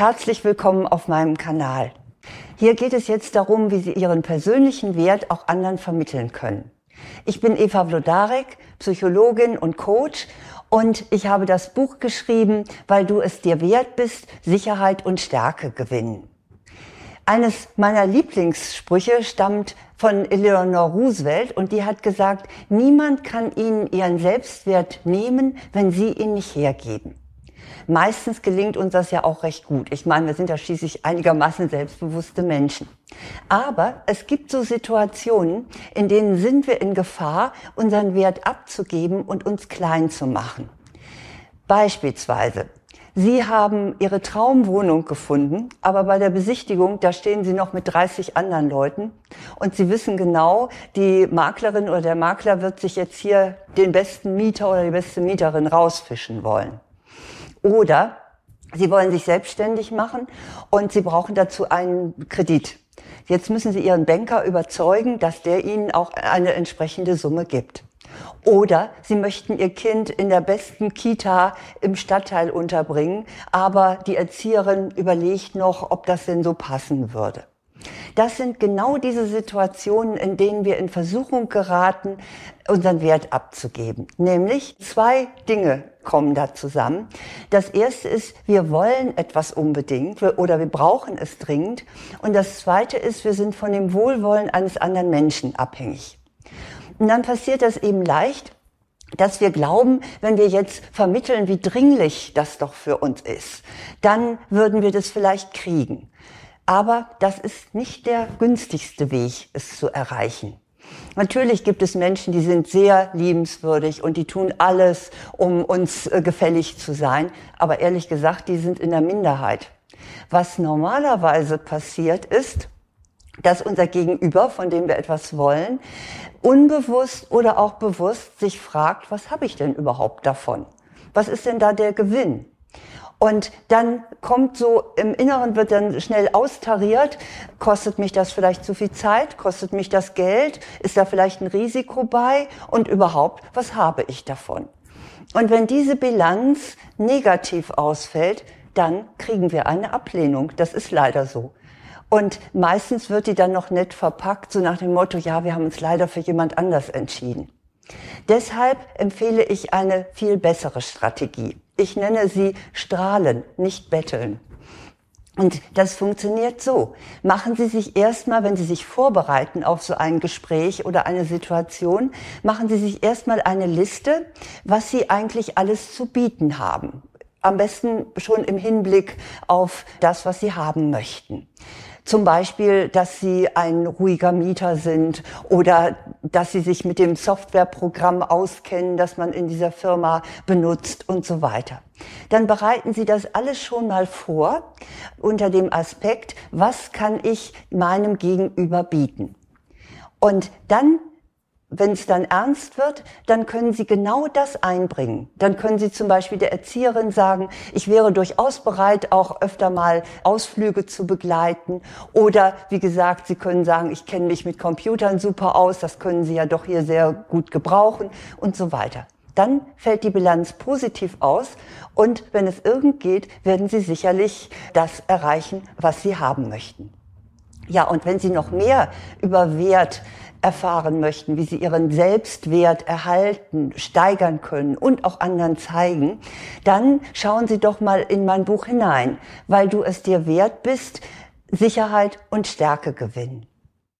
Herzlich willkommen auf meinem Kanal. Hier geht es jetzt darum, wie Sie Ihren persönlichen Wert auch anderen vermitteln können. Ich bin Eva Vlodarek, Psychologin und Coach und ich habe das Buch geschrieben, weil du es dir wert bist, Sicherheit und Stärke gewinnen. Eines meiner Lieblingssprüche stammt von Eleanor Roosevelt und die hat gesagt, niemand kann Ihnen Ihren Selbstwert nehmen, wenn Sie ihn nicht hergeben. Meistens gelingt uns das ja auch recht gut. Ich meine, wir sind ja schließlich einigermaßen selbstbewusste Menschen. Aber es gibt so Situationen, in denen sind wir in Gefahr, unseren Wert abzugeben und uns klein zu machen. Beispielsweise, Sie haben Ihre Traumwohnung gefunden, aber bei der Besichtigung, da stehen Sie noch mit 30 anderen Leuten und Sie wissen genau, die Maklerin oder der Makler wird sich jetzt hier den besten Mieter oder die beste Mieterin rausfischen wollen. Oder Sie wollen sich selbstständig machen und Sie brauchen dazu einen Kredit. Jetzt müssen Sie Ihren Banker überzeugen, dass der Ihnen auch eine entsprechende Summe gibt. Oder Sie möchten Ihr Kind in der besten Kita im Stadtteil unterbringen, aber die Erzieherin überlegt noch, ob das denn so passen würde. Das sind genau diese Situationen, in denen wir in Versuchung geraten, unseren Wert abzugeben. Nämlich zwei Dinge kommen da zusammen. Das erste ist, wir wollen etwas unbedingt oder wir brauchen es dringend. Und das zweite ist, wir sind von dem Wohlwollen eines anderen Menschen abhängig. Und dann passiert das eben leicht, dass wir glauben, wenn wir jetzt vermitteln, wie dringlich das doch für uns ist, dann würden wir das vielleicht kriegen. Aber das ist nicht der günstigste Weg, es zu erreichen. Natürlich gibt es Menschen, die sind sehr liebenswürdig und die tun alles, um uns äh, gefällig zu sein. Aber ehrlich gesagt, die sind in der Minderheit. Was normalerweise passiert ist, dass unser Gegenüber, von dem wir etwas wollen, unbewusst oder auch bewusst sich fragt, was habe ich denn überhaupt davon? Was ist denn da der Gewinn? Und dann kommt so, im Inneren wird dann schnell austariert, kostet mich das vielleicht zu viel Zeit, kostet mich das Geld, ist da vielleicht ein Risiko bei und überhaupt, was habe ich davon? Und wenn diese Bilanz negativ ausfällt, dann kriegen wir eine Ablehnung. Das ist leider so. Und meistens wird die dann noch nett verpackt, so nach dem Motto, ja, wir haben uns leider für jemand anders entschieden. Deshalb empfehle ich eine viel bessere Strategie. Ich nenne sie strahlen, nicht betteln. Und das funktioniert so. Machen Sie sich erstmal, wenn Sie sich vorbereiten auf so ein Gespräch oder eine Situation, machen Sie sich erstmal eine Liste, was Sie eigentlich alles zu bieten haben. Am besten schon im Hinblick auf das, was Sie haben möchten. Zum Beispiel, dass Sie ein ruhiger Mieter sind oder dass Sie sich mit dem Softwareprogramm auskennen, das man in dieser Firma benutzt und so weiter. Dann bereiten Sie das alles schon mal vor unter dem Aspekt, was kann ich meinem Gegenüber bieten? Und dann wenn es dann ernst wird, dann können Sie genau das einbringen. Dann können Sie zum Beispiel der Erzieherin sagen, ich wäre durchaus bereit, auch öfter mal Ausflüge zu begleiten. Oder wie gesagt, Sie können sagen, ich kenne mich mit Computern super aus, das können Sie ja doch hier sehr gut gebrauchen und so weiter. Dann fällt die Bilanz positiv aus und wenn es irgend geht, werden Sie sicherlich das erreichen, was Sie haben möchten. Ja, und wenn Sie noch mehr über Wert erfahren möchten, wie sie ihren Selbstwert erhalten, steigern können und auch anderen zeigen, dann schauen Sie doch mal in mein Buch hinein, weil du es dir wert bist, Sicherheit und Stärke gewinnen.